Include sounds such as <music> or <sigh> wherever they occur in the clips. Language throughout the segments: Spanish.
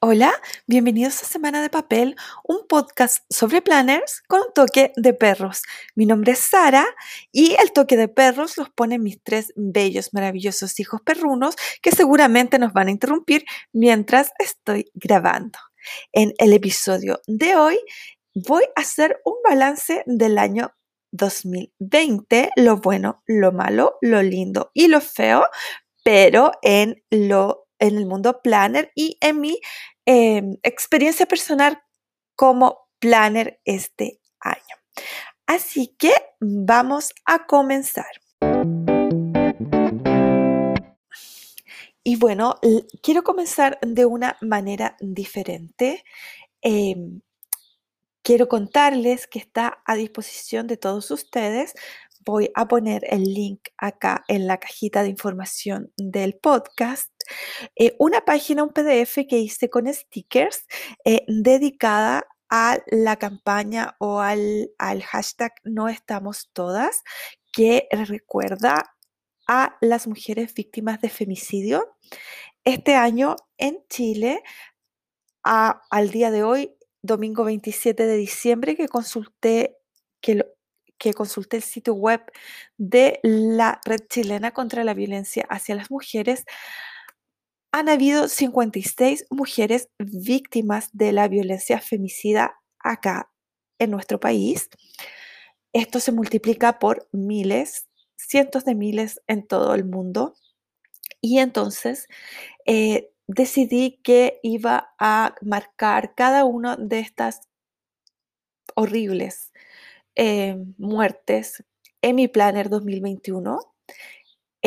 Hola, bienvenidos a Semana de Papel, un podcast sobre planners con un toque de perros. Mi nombre es Sara y el toque de perros los ponen mis tres bellos, maravillosos hijos perrunos que seguramente nos van a interrumpir mientras estoy grabando. En el episodio de hoy voy a hacer un balance del año 2020, lo bueno, lo malo, lo lindo y lo feo, pero en lo en el mundo planner y en mi em, experiencia personal como planner este año. Así que vamos a comenzar. Y bueno, quiero comenzar de una manera diferente. Em, quiero contarles que está a disposición de todos ustedes voy a poner el link acá en la cajita de información del podcast. Eh, una página, un PDF que hice con stickers eh, dedicada a la campaña o al, al hashtag No estamos todas, que recuerda a las mujeres víctimas de femicidio. Este año en Chile, al día de hoy, domingo 27 de diciembre, que consulté, que que consulté el sitio web de la Red Chilena contra la Violencia hacia las Mujeres, han habido 56 mujeres víctimas de la violencia femicida acá en nuestro país. Esto se multiplica por miles, cientos de miles en todo el mundo. Y entonces eh, decidí que iba a marcar cada una de estas horribles eh, muertes en mi planner 2021.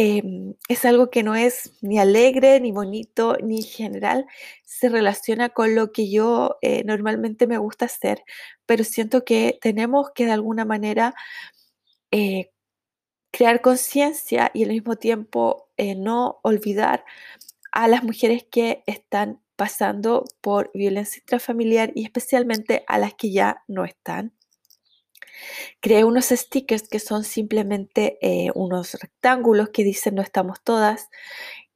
Em, es algo que no es ni alegre, ni bonito, ni general. Se relaciona con lo que yo eh, normalmente me gusta hacer, pero siento que tenemos que de alguna manera eh, crear conciencia y al mismo tiempo no olvidar a las mujeres que están pasando por violencia intrafamiliar y especialmente a las que ya no están. Creé unos stickers que son simplemente eh, unos rectángulos que dicen no estamos todas.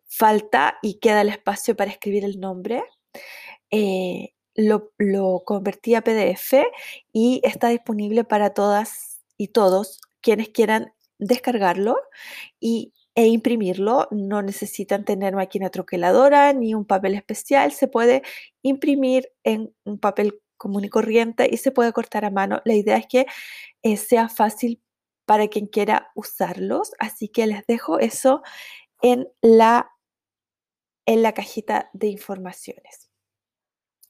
Falta y queda el espacio para escribir el nombre. Eh, lo, convertí a PDF y está disponible para todas y todos quienes quieran descargarlo y, e imprimirlo. No necesitan tener máquina troqueladora ni un papel especial. Se puede imprimir en un papel común y corriente y se puede cortar a mano. La idea es que eh, sea fácil para quien quiera usarlos, así que les dejo eso en la, en la cajita de informaciones.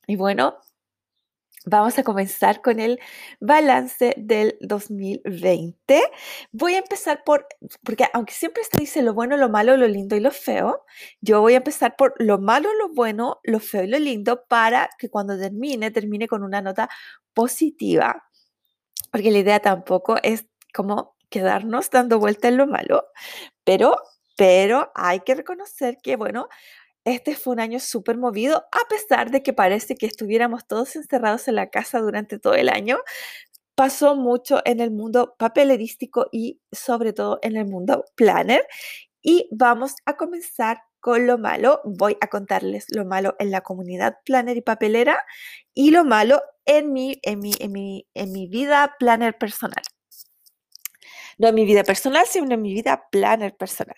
Y bueno, Vamos a comenzar con el balance del 2020. Voy a empezar por, porque aunque siempre se dice lo bueno, lo malo, lo lindo y lo feo, yo voy a empezar por lo malo, lo bueno, lo feo y lo lindo para que cuando termine, termine con una nota positiva. Porque la idea tampoco es como quedarnos dando vuelta en lo malo, pero, pero hay que reconocer que, bueno, este fue un año súper movido, a pesar de que parece que estuviéramos todos encerrados en la casa durante todo el año. Pasó mucho en el mundo papelerístico y sobre todo en el mundo planner. Y vamos a comenzar con lo malo. Voy a contarles lo malo en la comunidad planner y papelera y lo malo en mi, en mi, en mi, en mi vida planner personal. No en mi vida personal, sino en mi vida planner personal.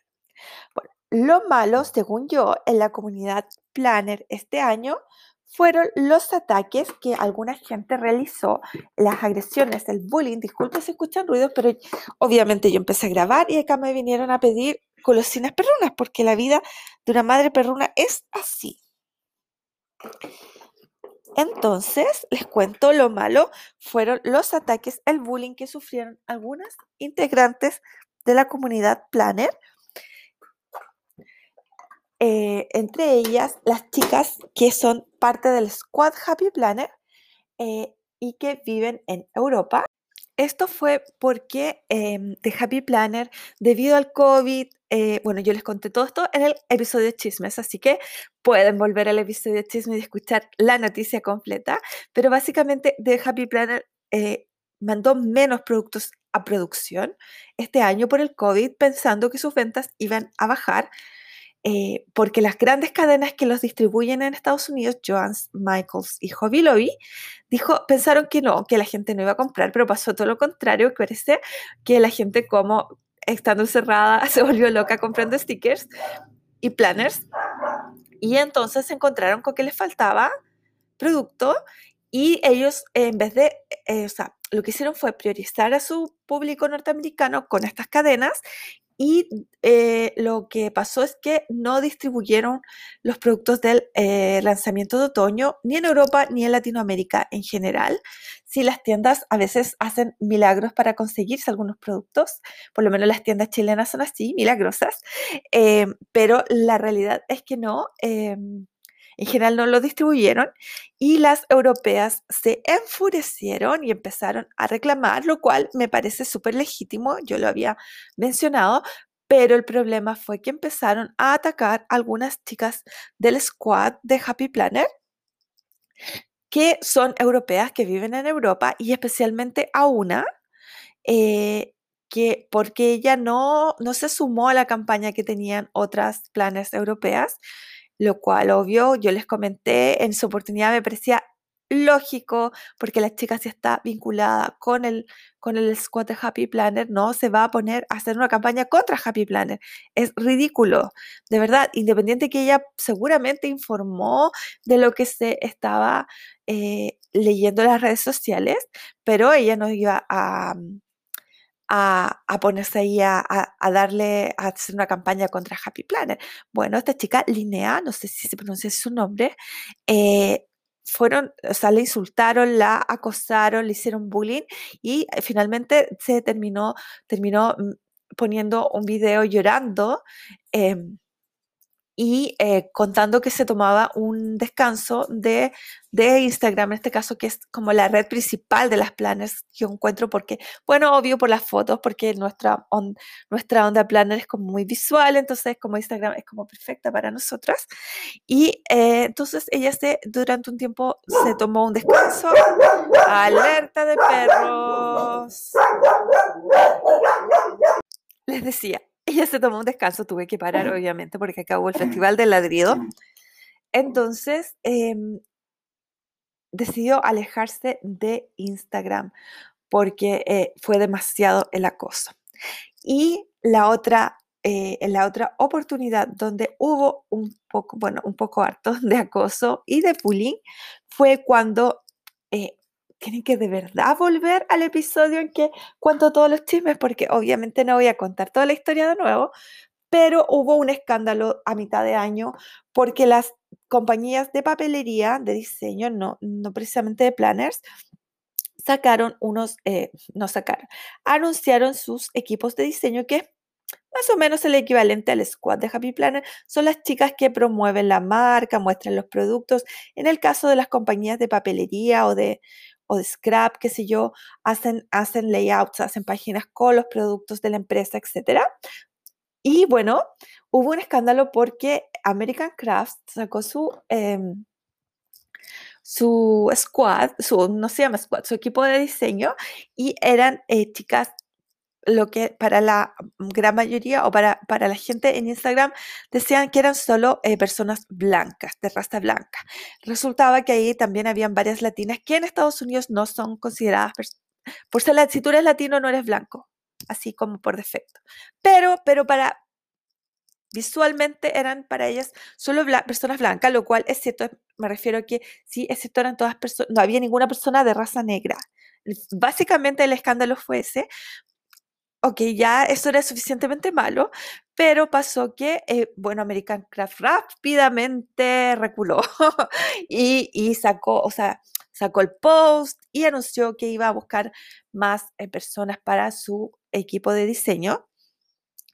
Bueno, lo malo, según yo, en la comunidad Planner este año fueron los ataques que alguna gente realizó, las agresiones, el bullying. Disculpen si escuchan ruidos, pero obviamente yo empecé a grabar y acá me vinieron a pedir golosinas perrunas, porque la vida de una madre perruna es así. Entonces, les cuento lo malo, fueron los ataques, el bullying que sufrieron algunas integrantes de la comunidad Planner eh, entre ellas las chicas que son parte del Squad Happy Planner eh, y que viven en Europa. Esto fue porque eh, The Happy Planner, debido al COVID, eh, bueno, yo les conté todo esto en el episodio de chismes, así que pueden volver al episodio de chismes y escuchar la noticia completa, pero básicamente The Happy Planner mandó menos productos a producción este año por el COVID, pensando que sus ventas iban a bajar eh, porque las grandes cadenas que los distribuyen en Estados Unidos, Joann's, Michaels y Hobby Lobby, pensaron que no, que la gente no iba a comprar, pero pasó todo lo contrario, que parece que la gente como estando encerrada <laughs> se volvió loca comprando stickers y planners. Y entonces se encontraron con que les faltaba producto y ellos en vez de, eh, o sea, lo que hicieron fue priorizar a su público norteamericano con estas cadenas y eh, lo que pasó es que no distribuyeron los productos del eh, lanzamiento de otoño ni en Europa ni en Latinoamérica en general. Sí, las tiendas a veces hacen milagros para conseguirse algunos productos, por lo menos las tiendas chilenas son así, milagrosas, eh, pero la realidad es que no. En general no lo distribuyeron y las europeas se enfurecieron y empezaron a reclamar, lo cual me parece súper legítimo, yo lo había mencionado, pero el problema fue que empezaron a atacar algunas chicas del squad de Happy Planner que son europeas, que viven en Europa y especialmente a una eh, que porque ella no, no se sumó a la campaña que tenían otras planes europeas, lo cual, obvio, yo les comenté, en su oportunidad me parecía lógico, porque la chica si está vinculada con el, con el squad de Happy Planner, no se va a poner a hacer una campaña contra Happy Planner. Es ridículo, de verdad, independiente que ella seguramente informó de lo que se estaba eh, leyendo en las redes sociales, pero ella no iba a, a, ponerse ahí a, darle, a hacer una campaña contra Happy Planner. Bueno, esta chica, Linnea, no sé si se pronuncia su nombre, eh, fueron, o sea, le insultaron, la acosaron, le hicieron bullying y eh, finalmente se terminó, terminó mm, poniendo un video llorando. Em, y eh, contando que se tomaba un descanso de, de, Instagram, en este caso, que es como la red principal de las planes que encuentro, porque, bueno, obvio por las fotos, porque nuestra, nuestra onda planner es como muy visual, entonces como Instagram es como perfecta para nosotras. Y eh, entonces ella se, durante un tiempo se tomó un descanso. Alerta de perros. Les decía, ella se tomó un descanso, tuve que parar obviamente porque acabó el Festival del Ladrido. Entonces, em, decidió alejarse de Instagram porque eh, fue demasiado el acoso. Y la otra, eh, la otra oportunidad donde hubo un poco, bueno, un poco harto de acoso y de bullying fue cuando eh, tienen que de verdad volver al episodio en que cuento todos los chismes, porque obviamente no voy a contar toda la historia de nuevo, pero hubo un escándalo a mitad de año porque las compañías de papelería, de diseño, no, no precisamente de planners, sacaron unos, eh, no sacaron, anunciaron sus equipos de diseño que más o menos el equivalente al squad de Happy Planner, son las chicas que promueven la marca, muestran los productos. En el caso de las compañías de papelería o de, o de scrap, qué sé yo, hacen, hacen layouts, hacen páginas con los productos de la empresa, etc. Y bueno, hubo un escándalo porque American Crafts sacó su, em, su squad, su, no se llama squad, su equipo de diseño y eran eh, chicas lo que para la gran mayoría o para, para la gente en Instagram decían que eran solo eh, personas blancas, de raza blanca. Resultaba que ahí también habían varias latinas que en Estados Unidos no son consideradas, por ser si tú eres latino no eres blanco, así como por defecto. Pero, pero para, visualmente eran para ellas solo personas blancas, lo cual es cierto, me refiero a que sí, es cierto, eran todas personas, no había ninguna persona de raza negra. Básicamente el escándalo fue ese, ok, ya eso era suficientemente malo, pero pasó que, eh, bueno, American Craft rápidamente reculó <laughs> y, sacó, o sea, sacó el post y anunció que iba a buscar más eh, personas para su equipo de diseño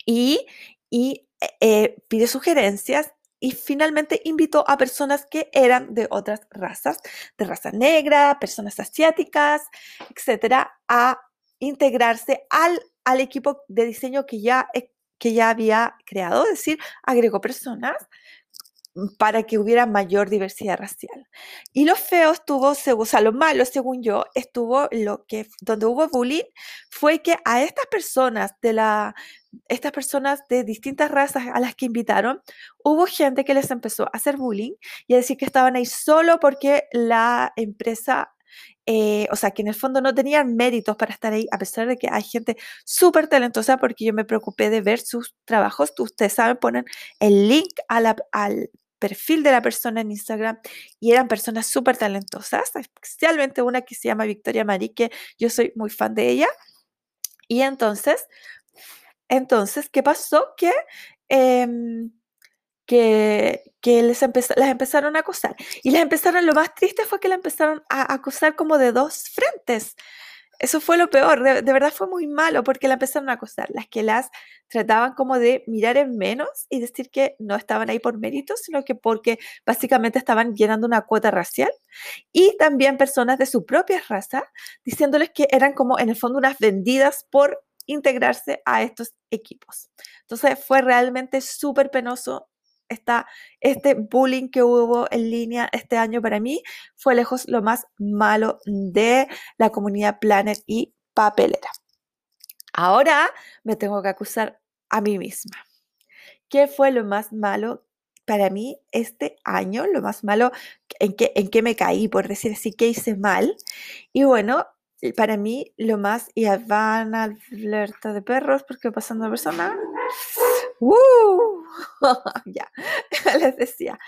y, y eh, pide sugerencias y finalmente invitó a personas que eran de otras razas, de raza negra, personas asiáticas, etcétera, a integrarse al al equipo de diseño que ya, que ya había creado, es decir, agregó personas para que hubiera mayor diversidad racial. Y lo feo estuvo, o sea, lo malo, según yo, estuvo lo que, donde hubo bullying, fue que a estas personas de la, estas personas de distintas razas a las que invitaron, hubo gente que les empezó a hacer bullying y a decir que estaban ahí solo porque la empresa eh, o sea, que en el fondo no tenían méritos para estar ahí, a pesar de que hay gente súper talentosa, porque yo me preocupé de ver sus trabajos. Ustedes saben, ponen el link al perfil de la persona en Instagram y eran personas súper talentosas, especialmente una que se llama Victoria Marí, que yo soy muy fan de ella. Y entonces, entonces, ¿qué pasó? Que em, que, les las empezaron a acosar. Y les empezaron, lo más triste fue que la empezaron a acosar como de dos frentes. Eso fue lo peor, de, verdad fue muy malo porque la empezaron a acosar. Las que las trataban como de mirar en menos y decir que no estaban ahí por mérito, sino que porque básicamente estaban llenando una cuota racial. Y también personas de su propia raza diciéndoles que eran como en el fondo unas vendidas por integrarse a estos equipos. Entonces fue realmente súper penoso este bullying que hubo en línea este año para mí fue lejos lo más malo de la comunidad Planner y papelera. Ahora me tengo que acusar a mí misma. ¿Qué fue lo más malo para mí este año? Lo más malo en que, en que me caí, por decir así, que hice mal. Y bueno, para mí lo más, y van alerta de perros porque pasando a persona. ¡Uh! <laughs> ya, <laughs> les decía.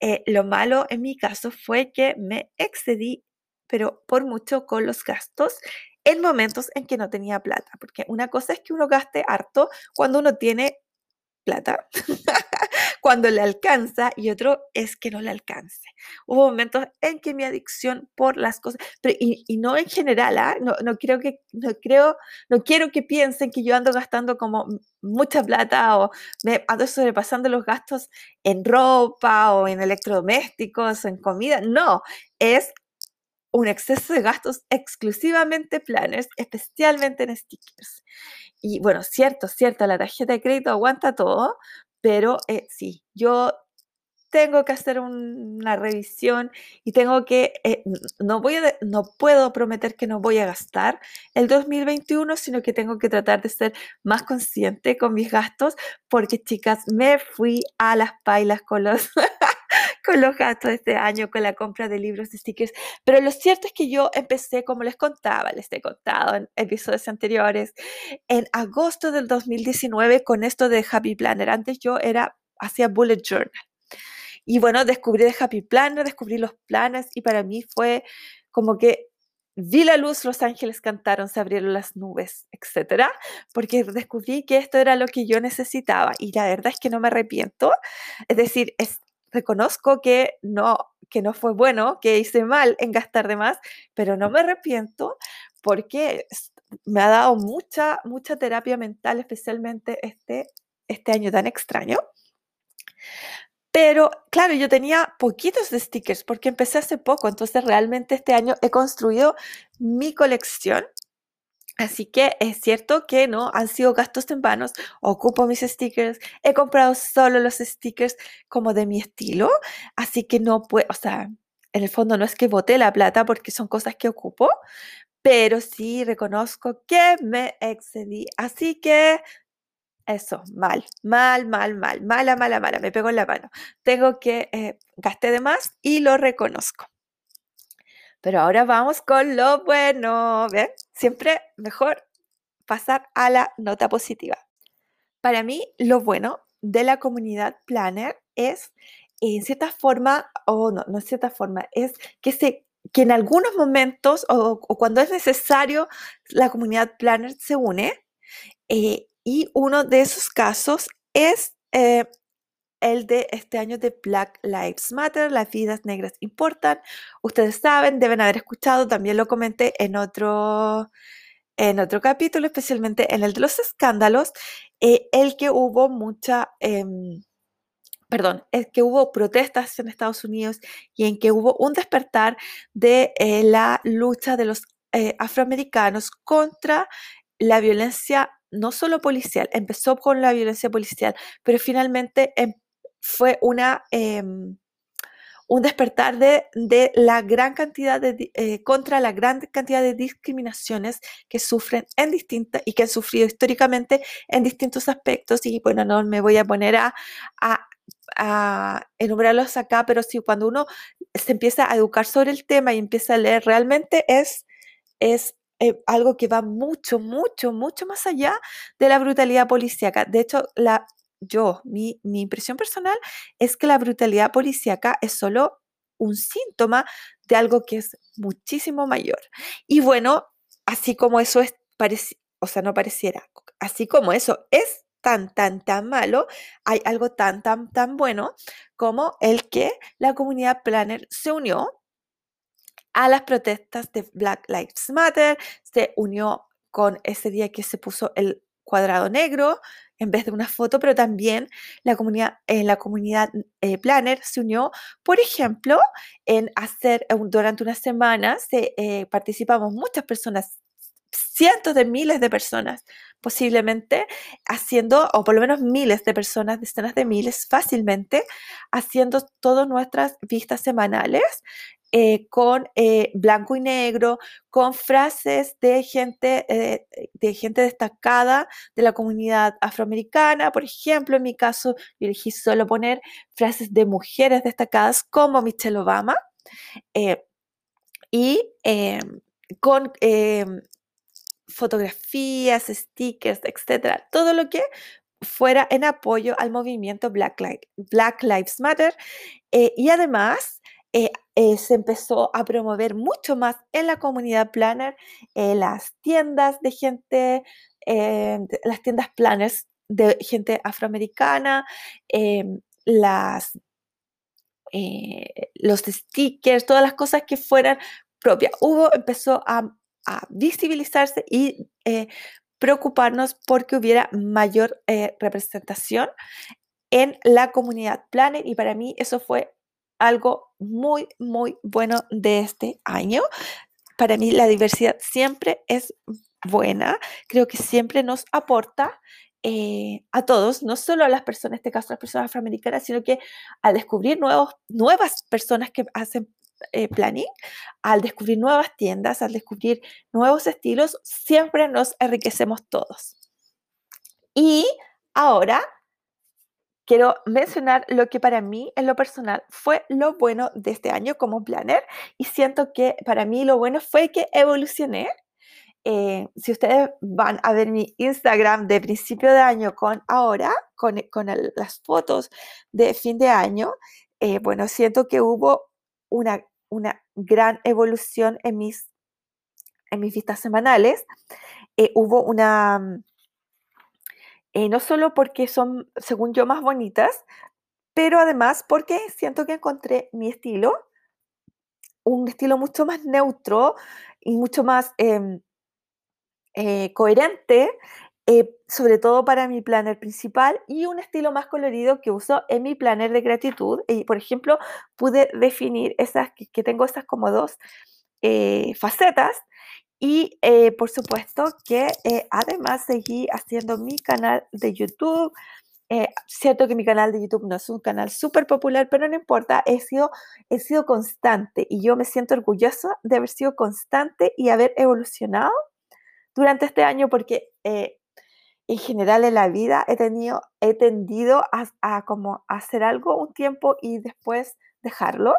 Eh, lo malo en mi caso fue que me excedí, pero por mucho con los gastos en momentos en que no tenía plata, porque una cosa es que uno gaste harto cuando uno tiene plata <laughs> cuando le alcanza y otro es que no le alcance. Hubo momentos en que mi adicción por las cosas, y, no en general, ¿ah? no, no, creo que, no, creo, no quiero que piensen que yo ando gastando como mucha plata o me ando sobrepasando los gastos en ropa o en electrodomésticos o en comida. No, es un exceso de gastos exclusivamente planners, especialmente en stickers. Y bueno, cierto, cierto, la tarjeta de crédito aguanta todo, pero eh, sí, yo tengo que hacer una revisión y tengo que, eh, no, voy no puedo prometer que no voy a gastar el 2021, sino que tengo que tratar de ser más consciente con mis gastos, porque chicas, me fui a las pailas con los, con los gastos este año, con la compra de libros de stickers. Pero lo cierto es que yo empecé, como les contaba, les he contado en episodios anteriores, en agosto del 2019 con esto de Happy Planner. Antes yo era, hacía bullet journal. Y bueno, descubrí de Happy Planner, descubrí los planes y para mí fue como que vi la luz, los ángeles cantaron, se abrieron las nubes, etcétera, porque descubrí que esto era lo que yo necesitaba y la verdad es que no me arrepiento. Es decir, es, reconozco que no, que no fue bueno, que hice mal en gastar de más, pero no me arrepiento porque me ha dado mucha, mucha terapia mental, especialmente este, este año tan extraño. Pero claro, yo tenía poquitos de stickers porque empecé hace poco, entonces realmente este año he construido mi colección Así que es cierto que no han sido gastos en vanos. Ocupo mis stickers. He comprado solo los stickers como de mi estilo. Así que no puedo, o sea, en el fondo no es que boté la plata porque son cosas que ocupo, pero sí reconozco que me excedí. Así que eso, mal, mal, mal, mal, mala, mala, mala. Me pego en la mano. Tengo que eh, gasté de más y lo reconozco. Pero ahora vamos con lo bueno. ¿Ven? Siempre mejor pasar a la nota positiva. Para mí, lo bueno de la comunidad Planner es, en cierta forma, o no, no en cierta forma, es que, se, que en algunos momentos o, cuando es necesario, la comunidad Planner se une. Eh, y uno de esos casos es eh, el de este año de Black Lives Matter, las vidas negras importan. Ustedes saben, deben haber escuchado, también lo comenté en otro, en otro capítulo, especialmente en el de los escándalos, eh, el que hubo mucha... Em, perdón, es que hubo protestas en Estados Unidos y en que hubo un despertar de eh, la lucha de los eh, afroamericanos contra la violencia no solo policial, empezó con la violencia policial, pero finalmente em, fue una, em, un despertar de, de la gran cantidad de, eh, contra la gran cantidad de discriminaciones que sufren en distintas y que han sufrido históricamente en distintos aspectos. Y bueno, no me voy a poner a, a, enumerarlos acá, pero sí, cuando uno se empieza a educar sobre el tema y empieza a leer, realmente es, es eh, algo que va mucho, mucho, mucho más allá de la brutalidad policíaca. De hecho, la, yo, mi, impresión personal es que la brutalidad policíaca es solo un síntoma de algo que es muchísimo mayor. Y bueno, así como eso es, o sea, no pareciera, así como eso es tan, tan, tan malo, hay algo tan, tan, tan bueno como el que la comunidad Planner se unió a las protestas de Black Lives Matter, se unió con ese día que se puso el cuadrado negro en vez de una foto, pero también la comunidad, eh, la comunidad eh, Planner se unió, por ejemplo, en hacer, durante una semana se, eh, participamos muchas personas, cientos de miles de personas posiblemente haciendo, o por lo menos miles de personas, decenas de miles fácilmente, haciendo todas nuestras vistas semanales eh, con eh, blanco y negro, con frases de gente, eh, de gente destacada de la comunidad afroamericana. Por ejemplo, en mi caso, yo elegí solo poner frases de mujeres destacadas como Michelle Obama. y con fotografías, stickers, etcétera, todo lo que fuera en apoyo al movimiento Black, Lives Matter. y además, eh, se empezó a promover mucho más en la comunidad planner, eh, las tiendas de gente, las tiendas planners de gente afroamericana, las, los stickers, todas las cosas que fueran propias. Hubo, empezó a, a visibilizarse y preocuparnos porque hubiera mayor representación en la comunidad planner y para mí eso fue algo muy, muy bueno de este año. Para mí la diversidad siempre es buena, creo que siempre nos aporta eh, a todos, no solo a las personas, en este caso a las personas afroamericanas, sino que al descubrir nuevos, nuevas personas que hacen eh, planning, al descubrir nuevas tiendas, al descubrir nuevos estilos, siempre nos enriquecemos todos. Y ahora quiero mencionar lo que para mí, en lo personal, fue lo bueno de este año como planner y siento que para mí lo bueno fue que evolucioné. Eh, si ustedes van a ver mi Instagram de principio de año con ahora, con, con las fotos de fin de año, eh, bueno, siento que hubo una, una gran evolución en mis, en mis vistas semanales. Eh, hubo una eh, no solo porque son, según yo, más bonitas, pero además porque siento que encontré mi estilo, un estilo mucho más neutro y mucho más em, eh, coherente, eh, sobre todo para mi planner principal y un estilo más colorido que uso en mi planner de gratitud. Y, por ejemplo, pude definir esas, que, que tengo esas como dos facetas y eh, por supuesto que eh, además seguí haciendo mi canal de YouTube. Eh, cierto que mi canal de YouTube no es un canal súper popular, pero no importa, he sido, he sido constante y yo me siento orgullosa de haber sido constante y haber evolucionado durante este año porque en general en la vida he, tenido, he tendido a, a como hacer algo un tiempo y después dejarlo,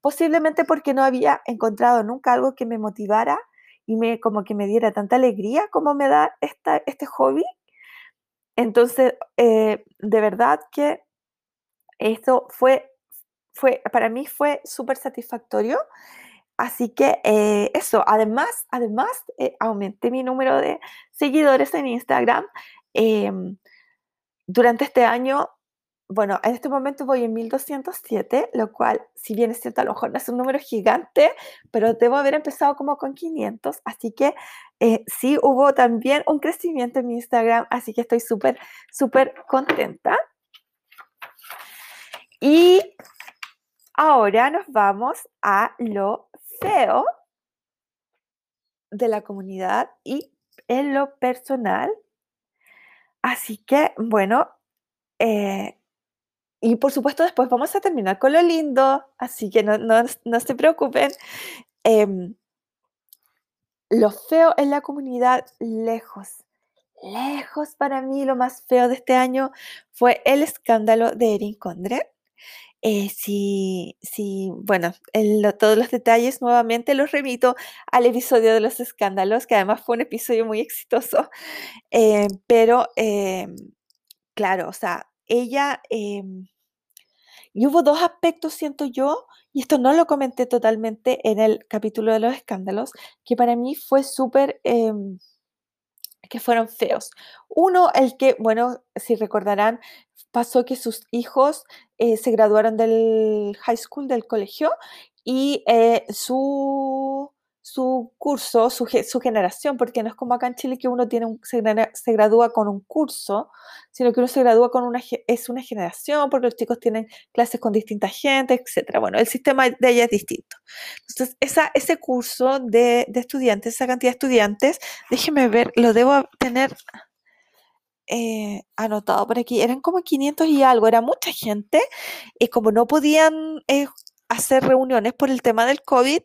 posiblemente porque no había encontrado nunca algo que me motivara y me, como que me diera tanta alegría como me da esta, este hobby. Entonces, eh, de verdad que esto fue, fue para mí fue súper satisfactorio. Así que eh, eso, además, además eh, aumenté mi número de seguidores en Instagram. Em, durante este año bueno, en este momento voy en 1207, lo cual, si bien es cierto, a lo mejor no es un número gigante, pero debo haber empezado como con 500, así que eh, sí hubo también un crecimiento en mi Instagram, así que estoy súper, súper contenta. Y ahora nos vamos a lo feo de la comunidad y en lo personal. Así que, bueno, eh, y por supuesto después vamos a terminar con lo lindo, así que no, no, no se preocupen. Em, lo feo en la comunidad, lejos, lejos para mí, lo más feo de este año fue el escándalo de Erin Condre. Eh, sí, sí, bueno, todos los detalles nuevamente los remito al episodio de los escándalos, que además fue un episodio muy exitoso, eh, pero em, claro, o sea, ella, em, y hubo dos aspectos, siento yo, y esto no lo comenté totalmente en el capítulo de los escándalos, que para mí fue súper... Em, que fueron feos. Uno, el que, bueno, si recordarán, pasó que sus hijos eh, se graduaron del high school, del colegio, y eh, su su curso, su, su, generación, porque no es como acá en Chile que uno tiene un, se, se, gradúa con un curso, sino que uno se gradúa con una, es una generación, porque los chicos tienen clases con distinta gente, etc. Bueno, el sistema de ella es distinto. Entonces, esa, ese curso de, de estudiantes, esa cantidad de estudiantes, déjeme ver, lo debo tener eh, anotado por aquí, eran como 500 y algo, era mucha gente, y como no podían eh, hacer reuniones por el tema del COVID,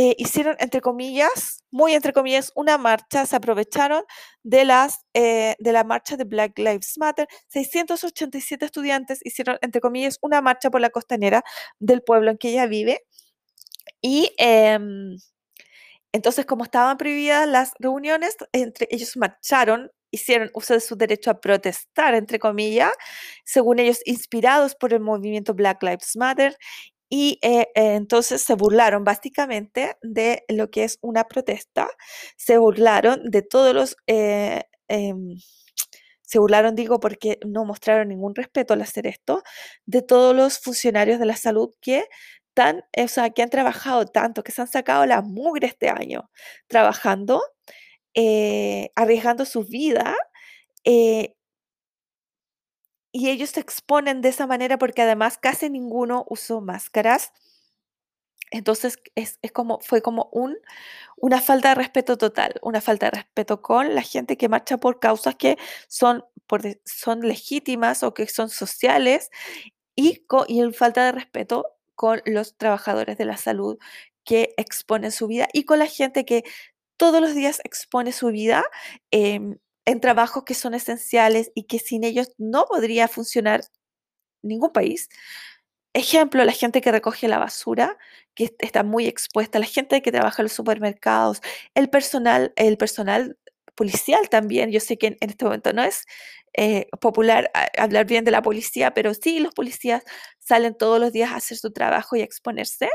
eh, hicieron, entre comillas, muy entre comillas, una marcha, se aprovecharon de, las, eh, de la marcha de Black Lives Matter. 687 estudiantes hicieron, entre comillas, una marcha por la costanera del pueblo en que ella vive. Y em, entonces, como estaban prohibidas las reuniones, entre ellos marcharon hicieron uso de su derecho a protestar, entre comillas, según ellos inspirados por el movimiento Black Lives Matter, y eh, eh, entonces se burlaron básicamente de lo que es una protesta, se burlaron de todos los... Eh, em, se burlaron, digo, porque no mostraron ningún respeto al hacer esto, de todos los funcionarios de la salud que, tan, o sea, que han trabajado tanto, que se han sacado la mugre este año, trabajando, arriesgando su vida y ellos se exponen de esa manera porque además casi ninguno usó máscaras. Entonces es, como, fue como un, una falta de respeto total, una falta de respeto con la gente que marcha por causas que son, son legítimas o que son sociales y, con, y falta de respeto con los trabajadores de la salud que exponen su vida y con la gente que todos los días expone su vida em, en trabajos que son esenciales y que sin ellos no podría funcionar ningún país. Ejemplo, la gente que recoge la basura, que está muy expuesta, la gente que trabaja en los supermercados, el personal, el personal policial también. Yo sé que en, este momento no es eh, popular hablar bien de la policía, pero sí los policías salen todos los días a hacer su trabajo y a exponerse.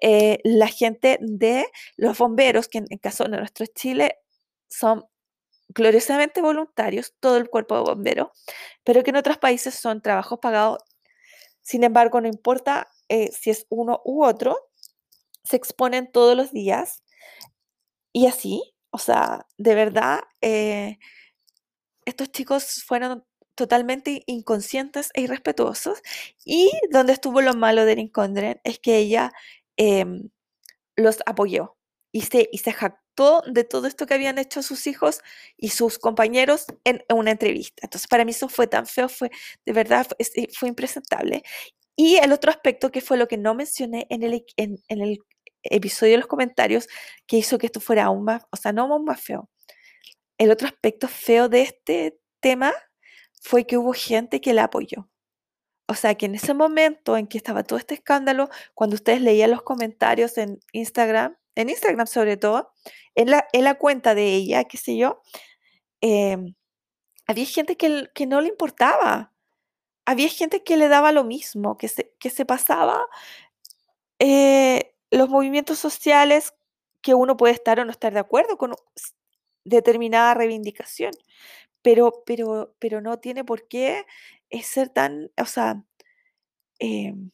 Eh, la gente de los bomberos, que en, en caso de nuestro Chile son gloriosamente voluntarios, todo el cuerpo de bomberos, pero que en otros países son trabajos pagados. Sin embargo, no importa eh, si es uno u otro, se exponen todos los días y así, o sea, de verdad, eh, estos chicos fueron totalmente inconscientes e irrespetuosos. Y donde estuvo lo malo de Condren es que ella em, los apoyó y se, y se de todo esto que habían hecho sus hijos y sus compañeros en, una entrevista. Entonces, para mí eso fue tan feo, fue de verdad, fue, fue impresentable. Y el otro aspecto que fue lo que no mencioné en el, en, el episodio de los comentarios, que hizo que esto fuera aún más, o sea, no aún más feo. El otro aspecto feo de este tema fue que hubo gente que la apoyó. O sea, que en ese momento en que estaba todo este escándalo, cuando ustedes leían los comentarios en Instagram, en Instagram sobre todo, en la, en la cuenta de ella, qué sé yo, em, había gente que, que, no le importaba. Había gente que le daba lo mismo, que se, que se pasaba eh, los movimientos sociales que uno puede estar o no estar de acuerdo con determinada reivindicación, pero, pero, pero no tiene por qué eh, ser tan, o sea, em,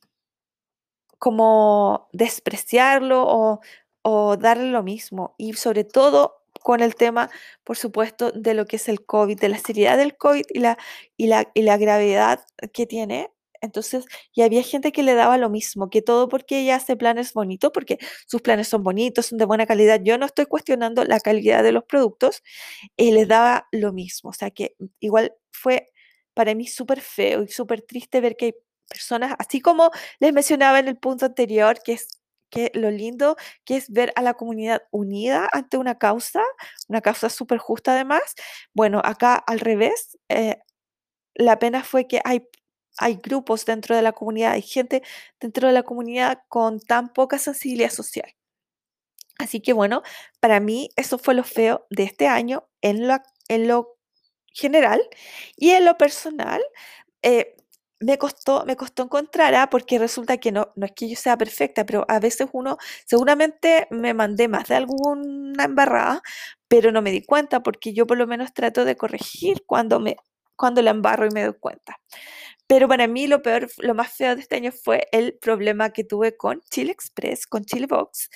como despreciarlo o, o darle lo mismo. Y sobre todo con el tema, por supuesto, de lo que es el COVID, de la seriedad del COVID y la, y la, y la gravedad que tiene. Entonces, y había gente que le daba lo mismo, que todo porque ella hace planes bonitos, porque sus planes son bonitos, son de buena calidad. Yo no estoy cuestionando la calidad de los productos, y les daba lo mismo. O sea que igual fue para mí súper feo y súper triste ver que hay personas, así como les mencionaba en el punto anterior, que es que lo lindo que es ver a la comunidad unida ante una causa, una causa súper justa además. Bueno, acá al revés, eh, la pena fue que hay, hay grupos dentro de la comunidad, hay gente dentro de la comunidad con tan poca sensibilidad social. Así que bueno, para mí eso fue lo feo de este año en lo, en lo general y en lo personal. Eh, me costó, me costó encontrar, ¿ah? porque resulta que no, no es que yo sea perfecta, pero a veces uno, seguramente me mandé más de alguna embarrada, pero no me di cuenta porque yo por lo menos trato de corregir cuando me, cuando la embarro y me doy cuenta. Pero para mí lo peor, lo más feo de este año fue el problema que tuve con Chile Express, con Chile Box,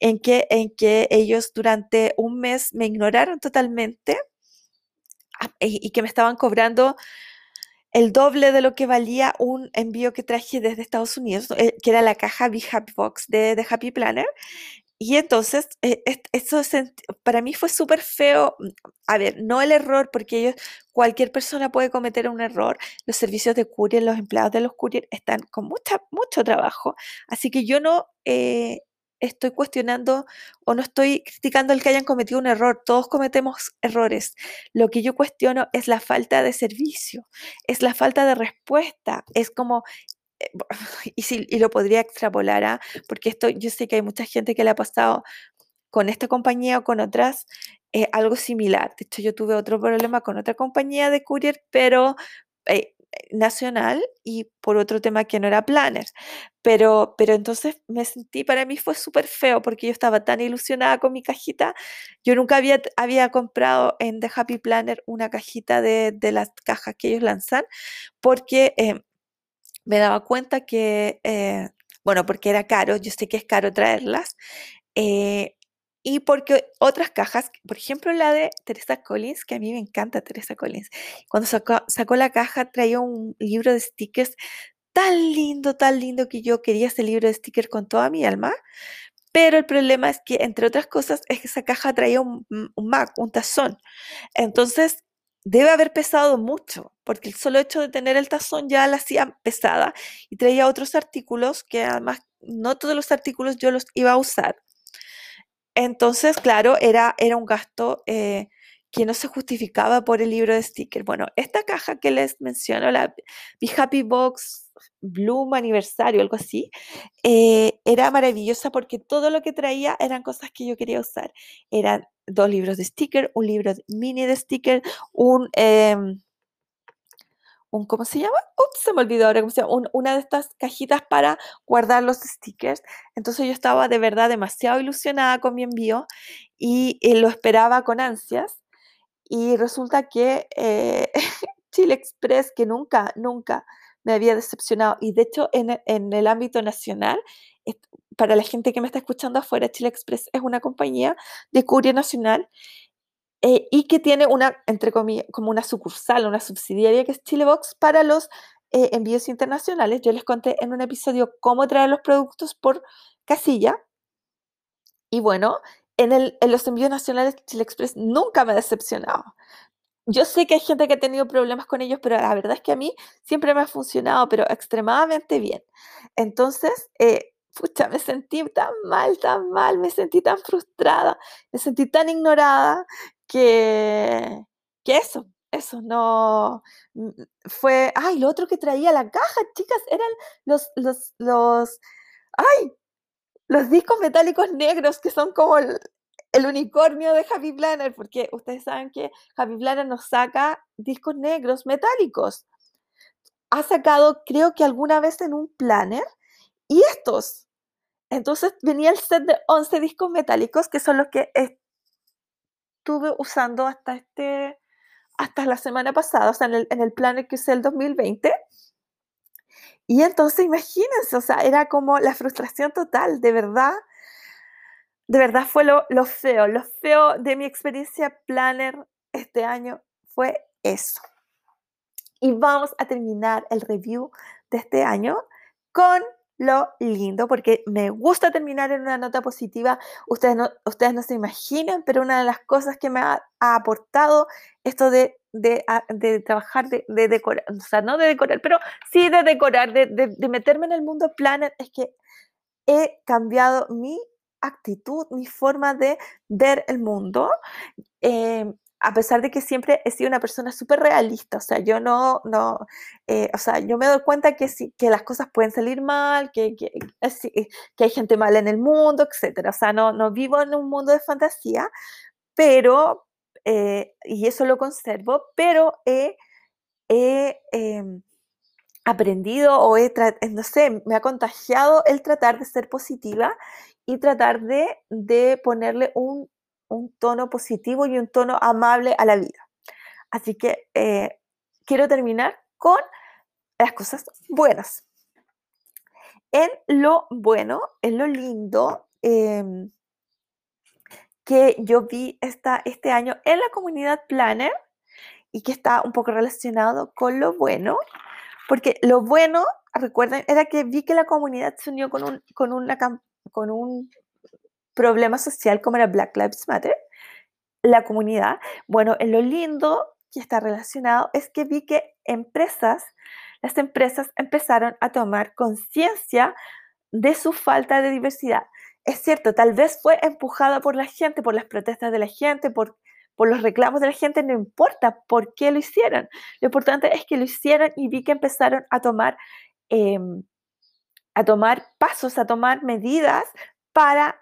en que, en que ellos durante un mes me ignoraron totalmente ah, y que me estaban cobrando el doble de lo que valía un envío que traje desde Estados Unidos, eh, que era la caja Be Happy Box de, de Happy Planner. Y entonces, eh, para mí fue súper feo. A ver, no el error, porque ellos, cualquier persona puede cometer un error. Los servicios de courier, los empleados de los courier están con mucha, mucho trabajo. Así que yo no eh, estoy cuestionando o no estoy criticando el que hayan cometido un error. Todos cometemos errores. Lo que yo cuestiono es la falta de servicio, es la falta de respuesta. Es como eh, <laughs> y, si, y lo podría extrapolar a, porque esto yo sé que hay mucha gente que le ha pasado con esta compañía o con otras eh, algo similar. De hecho, yo tuve otro problema con otra compañía de courier, pero eh, nacional y por otro tema que no era planner. Pero, pero entonces me sentí, para mí fue súper feo porque yo estaba tan ilusionada con mi cajita. Yo nunca había, había comprado en The Happy Planner una cajita de, de las cajas que ellos lanzan porque me daba cuenta que, eh, bueno, porque era caro, yo sé que es caro traerlas, eh, y porque otras cajas, por ejemplo la de Teresa Collins, que a mí me encanta Teresa Collins, cuando sacó, sacó la caja traía un libro de stickers tan lindo, tan lindo que yo quería ese libro de stickers con toda mi alma, pero el problema es que, entre otras cosas, es que esa caja traía un, un Mac, un tazón. Entonces, debe haber pesado mucho, porque el solo hecho de tener el tazón ya la hacía pesada y traía otros artículos que además no todos los artículos yo los iba a usar. Entonces, claro, era, era un gasto eh, que no se justificaba por el libro de stickers. Bueno, esta caja que les menciono, la Be Happy Box Bloom Aniversario, algo así, eh, era maravillosa porque todo lo que traía eran cosas que yo quería usar. Eran dos libros de sticker, un libro mini de sticker, un, em, un ¿cómo se llama? Ups, se me olvidó ahora cómo se llama, una de estas cajitas para guardar los stickers. Entonces yo estaba de verdad demasiado ilusionada con mi envío y, lo esperaba con ansias. Y resulta que eh, <laughs> Chile Express, que nunca, nunca me había decepcionado, y de hecho en, en el ámbito nacional, para la gente que me está escuchando afuera, Chile Express es una compañía de courier nacional eh, y que tiene una, entre comillas, como una sucursal, una subsidiaria que es Chilebox para los eh, envíos internacionales. Yo les conté en un episodio cómo traer los productos por casilla. Y bueno, en, el, en los envíos nacionales, Chile Express nunca me ha decepcionado. Yo sé que hay gente que ha tenido problemas con ellos, pero la verdad es que a mí siempre me ha funcionado, pero extremadamente bien. Entonces, eh, pucha, me sentí tan mal, tan mal, me sentí tan frustrada, me sentí tan ignorada que, que eso, eso no mm, fue, ay, lo otro que traía la caja, chicas, eran los, los, los, ay, los discos metálicos negros que son como el, el unicornio de Happy Planner, porque ustedes saben que Happy Planner nos saca discos negros metálicos. Ha sacado, creo que alguna vez en un planner, y estos, entonces venía el set de 11 discos metálicos, que son los que estuve usando hasta, este, hasta la semana pasada, o sea, en el, en el plan que usé el 2020. Y entonces imagínense, o sea, era como la frustración total, de verdad, de verdad fue lo, lo feo, lo feo de mi experiencia planner este año fue eso. Y vamos a terminar el review de este año con lo lindo, porque me gusta terminar en una nota positiva. Ustedes no, ustedes no se imaginan, pero una de las cosas que me ha, aportado esto de, de, trabajar, de, decorar, o sea, no de decorar, pero sí de decorar, de, meterme en el mundo Planet, es que he cambiado mi actitud, mi forma de ver el mundo. Eh, a pesar de que siempre he sido una persona súper realista, o sea, yo no, no, eh, o sea, yo me doy cuenta que, sí, que las cosas pueden salir mal, que, que, eh, que, hay gente mala en el mundo, etcétera, o sea, no, no vivo en un mundo de fantasía, pero, eh, y eso lo conservo, pero he, he em, aprendido o he, no sé, me ha contagiado el tratar de ser positiva y tratar de, de ponerle un un tono positivo y un tono amable a la vida. Así que eh, quiero terminar con las cosas buenas. En lo bueno, en lo lindo em, que yo vi esta, este año en la comunidad Planner y que está un poco relacionado con lo bueno, porque lo bueno, recuerden, era que vi que la comunidad se unió con un, con una, con un problema social como era Black Lives Matter, la comunidad. Bueno, en lo lindo que está relacionado es que vi que empresas, las empresas empezaron a tomar conciencia de su falta de diversidad. Es cierto, tal vez fue empujada por la gente, por las protestas de la gente, por, por los reclamos de la gente, no importa por qué lo hicieron. Lo importante es que lo hicieron y vi que empezaron a tomar, em, a tomar pasos, a tomar medidas para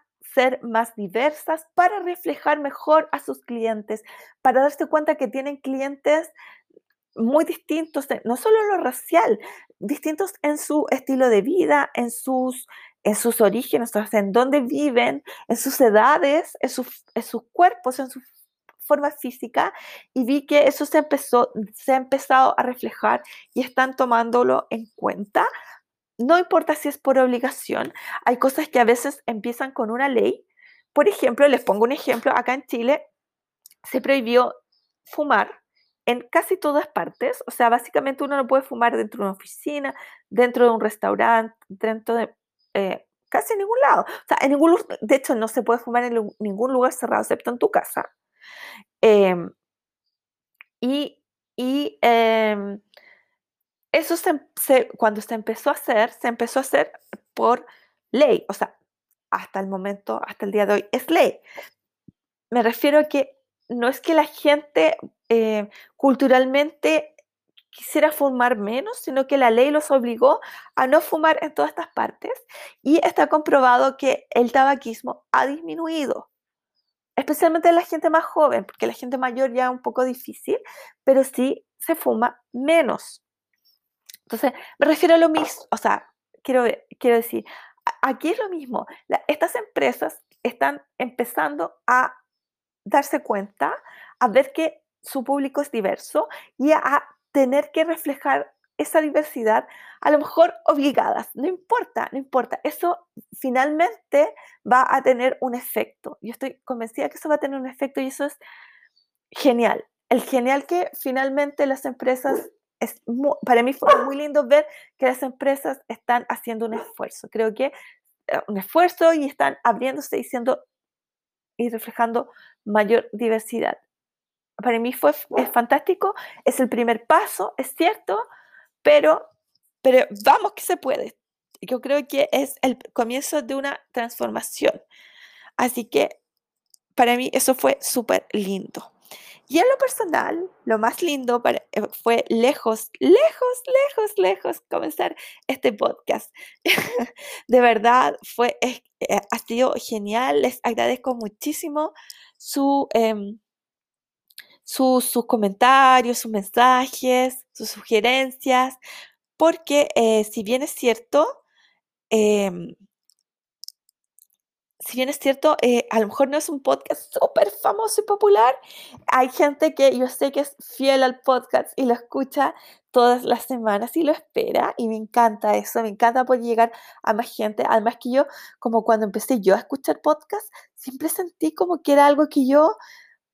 más diversas para reflejar mejor a sus clientes, para darse cuenta que tienen clientes muy distintos, no solo en lo racial, distintos en su estilo de vida, en sus, en sus orígenes, en dónde viven, en sus edades, en, en sus cuerpos, en su forma física. Y vi que eso se empezó se ha empezado a reflejar y están tomándolo en cuenta no importa si es por obligación, hay cosas que a veces empiezan con una ley. Por ejemplo, les pongo un ejemplo, acá en Chile se prohibió fumar en casi todas partes, o sea, básicamente uno no puede fumar dentro de una oficina, dentro de un restaurante, dentro de eh, casi ningún lado. O sea, en ningún, de hecho, no se puede fumar en ningún lugar cerrado, excepto en tu casa. Em, y, y em, eso se, cuando se empezó a hacer, se empezó a hacer por ley, o sea, hasta el momento, hasta el día de hoy, es ley. Me refiero a que no es que la gente eh, culturalmente quisiera fumar menos, sino que la ley los obligó a no fumar en todas estas partes y está comprobado que el tabaquismo ha disminuido, especialmente en la gente más joven, porque la gente mayor ya es un poco difícil, pero sí se fuma menos. Entonces, me refiero a lo mismo, o sea, quiero, quiero decir, aquí es lo mismo. estas empresas están empezando a darse cuenta, a ver que su público es diverso y a tener que reflejar esa diversidad, a lo mejor obligadas, no importa, no importa, eso finalmente va a tener un efecto. Yo estoy convencida que eso va a tener un efecto y eso es genial. El genial que finalmente las empresas es para mí fue muy lindo ver que las empresas están haciendo un esfuerzo. Creo que eh, un esfuerzo y están abriéndose y y reflejando mayor diversidad. Para mí fue es fantástico, es el primer paso, es cierto, pero, pero vamos que se puede. Yo creo que es el comienzo de una transformación. Así que para mí eso fue súper lindo. Y en lo personal, lo más lindo eh, fue lejos, lejos, lejos, lejos comenzar este podcast. <laughs> de verdad, fue, eh, ha sido genial. Les agradezco muchísimo su, em, sus comentarios, sus mensajes, sus sugerencias, porque eh, si bien es cierto, em, si bien es cierto, eh, a lo mejor no es un podcast súper famoso y popular, hay gente que yo sé que es fiel al podcast y lo escucha todas las semanas y lo espera y me encanta eso, me encanta poder llegar a más gente. Además que yo, como cuando empecé yo a escuchar podcast, siempre sentí como que era algo que yo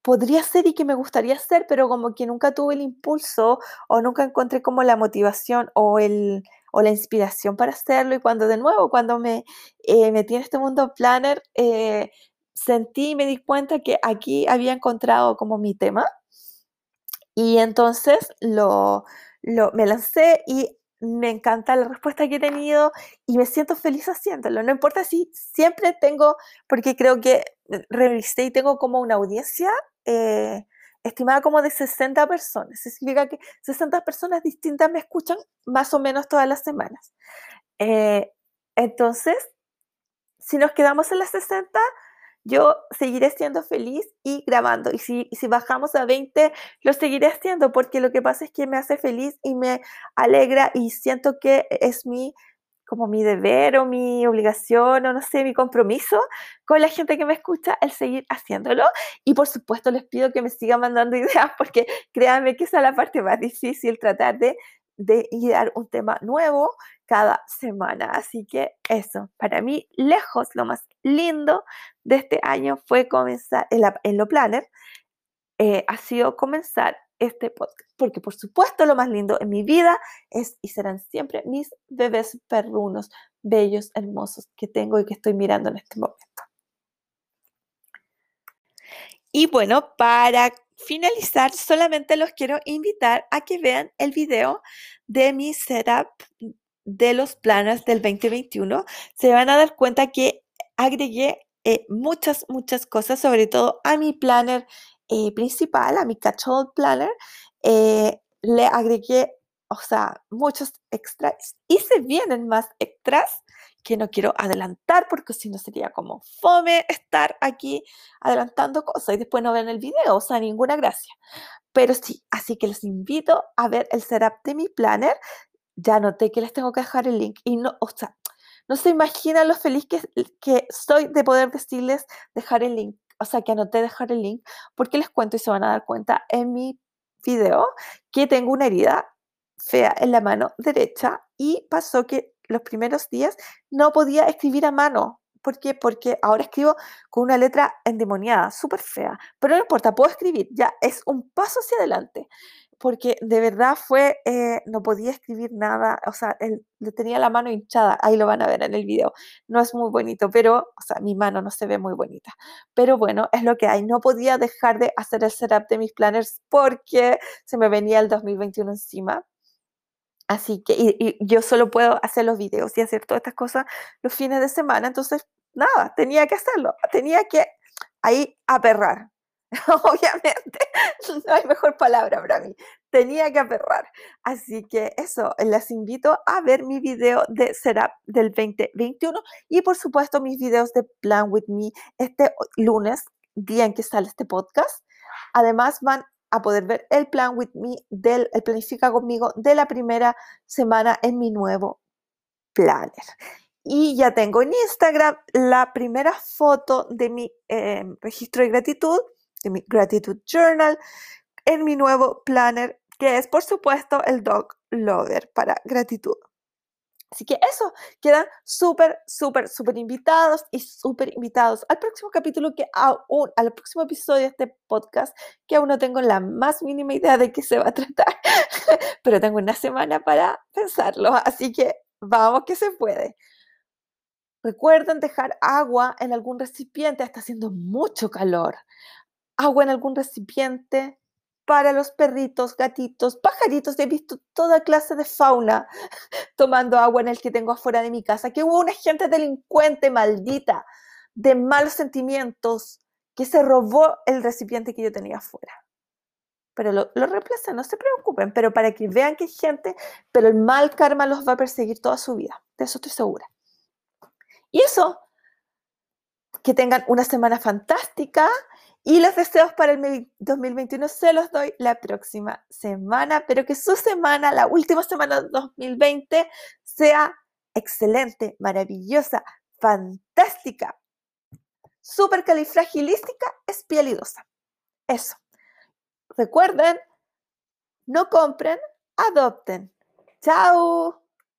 podría hacer y que me gustaría hacer, pero como que nunca tuve el impulso o nunca encontré como la motivación o el o la inspiración para hacerlo y cuando de nuevo, cuando me eh, metí en este mundo planner, eh, sentí y me di cuenta que aquí había encontrado como mi tema y entonces lo, lo, me lancé y me encanta la respuesta que he tenido y me siento feliz haciéndolo. No importa si siempre tengo, porque creo que revisé y tengo como una audiencia eh, estimada como de 60 personas. significa que 60 personas distintas me escuchan más o menos todas las semanas. Eh, entonces, si nos quedamos en las 60, yo seguiré siendo feliz y grabando. Y si, si bajamos a 20, lo seguiré haciendo porque lo que pasa es que me hace feliz y me alegra y siento que es mi como mi deber o mi obligación o no sé, mi compromiso con la gente que me escucha el seguir haciéndolo. Y por supuesto les pido que me sigan mandando <laughs> ideas porque créanme que esa es la parte más difícil, tratar de, de dar un tema nuevo cada semana. Así que eso, para mí, lejos, lo más lindo de este año fue comenzar en, en lo planner, eh, ha sido comenzar este podcast. Porque por supuesto lo más lindo en mi vida es y serán siempre mis bebés perrunos, bellos, hermosos que tengo y que estoy mirando en este momento. Y bueno, para finalizar, solamente los quiero invitar a que vean el video de mi setup de los planes del 2021. Se van a dar cuenta que agregué eh, muchas, muchas cosas, sobre todo a mi planner eh, principal, a mi catch-all planner, eh, le agregué, o sea, muchos extras y se vienen más extras que no quiero adelantar porque si no sería como fome estar aquí adelantando cosas y después no ven el video, o sea, ninguna gracia. Pero sí, así que les invito a ver el setup de mi planner. Ya noté que les tengo que dejar el link y no, o sea, no se imaginan lo feliz que, que soy de poder decirles dejar el link o sea, que anoté dejar el link, porque les cuento y se van a dar cuenta en mi video que tengo una herida fea en la mano derecha y pasó que los primeros días no podía escribir a mano. ¿Por qué? Porque ahora escribo con una letra endemoniada, súper fea. Pero no importa, puedo escribir, ya es un paso hacia adelante porque de verdad fue, eh, no podía escribir nada, o sea, él, tenía la mano hinchada, ahí lo van a ver en el video, no es muy bonito, pero, o sea, mi mano no se ve muy bonita, pero bueno, es lo que hay, no podía dejar de hacer el setup de mis planners porque se me venía el 2021 encima. Así que y, y yo solo puedo hacer los videos y hacer todas estas cosas los fines de semana, entonces, nada, tenía que hacerlo, tenía que ahí aperrar, <laughs> Obviamente, <laughs> no hay mejor palabra para mí. Tenía que aperrar. Así que eso, les invito a ver mi video de Setup del 2021 y por supuesto mis videos de Plan With Me este lunes, día en que sale este podcast. Además van a poder ver el Plan With Me del el Planifica conmigo de la primera semana en mi nuevo planner. Y ya tengo en Instagram la primera foto de mi eh, registro de gratitud de mi Gratitude Journal, en mi nuevo planner, que es por supuesto el Dog Lover para gratitud. Así que eso, quedan súper, súper, súper invitados y súper invitados al próximo capítulo, que aún, al próximo episodio de este podcast, que aún no tengo la más mínima idea de qué se va a tratar, <laughs> pero tengo una semana para pensarlo, así que vamos que se puede. Recuerden dejar agua en algún recipiente, está haciendo mucho calor agua en algún recipiente para los perritos, gatitos, pajaritos. He visto toda clase de fauna <laughs> tomando agua en el que tengo afuera de mi casa. Que hubo una gente delincuente, maldita, de malos sentimientos, que se robó el recipiente que yo tenía afuera. Pero lo, lo reemplacé, no se preocupen, pero para que vean que hay gente, pero el mal karma los va a perseguir toda su vida. De eso estoy segura. Y eso, que tengan una semana fantástica y los deseos para el 2021 se los doy la próxima semana, pero que su semana, la última semana de 2020, sea excelente, maravillosa, fantástica, súper califragilística, espialidosa. Eso. Recuerden, no compren, adopten. Chao.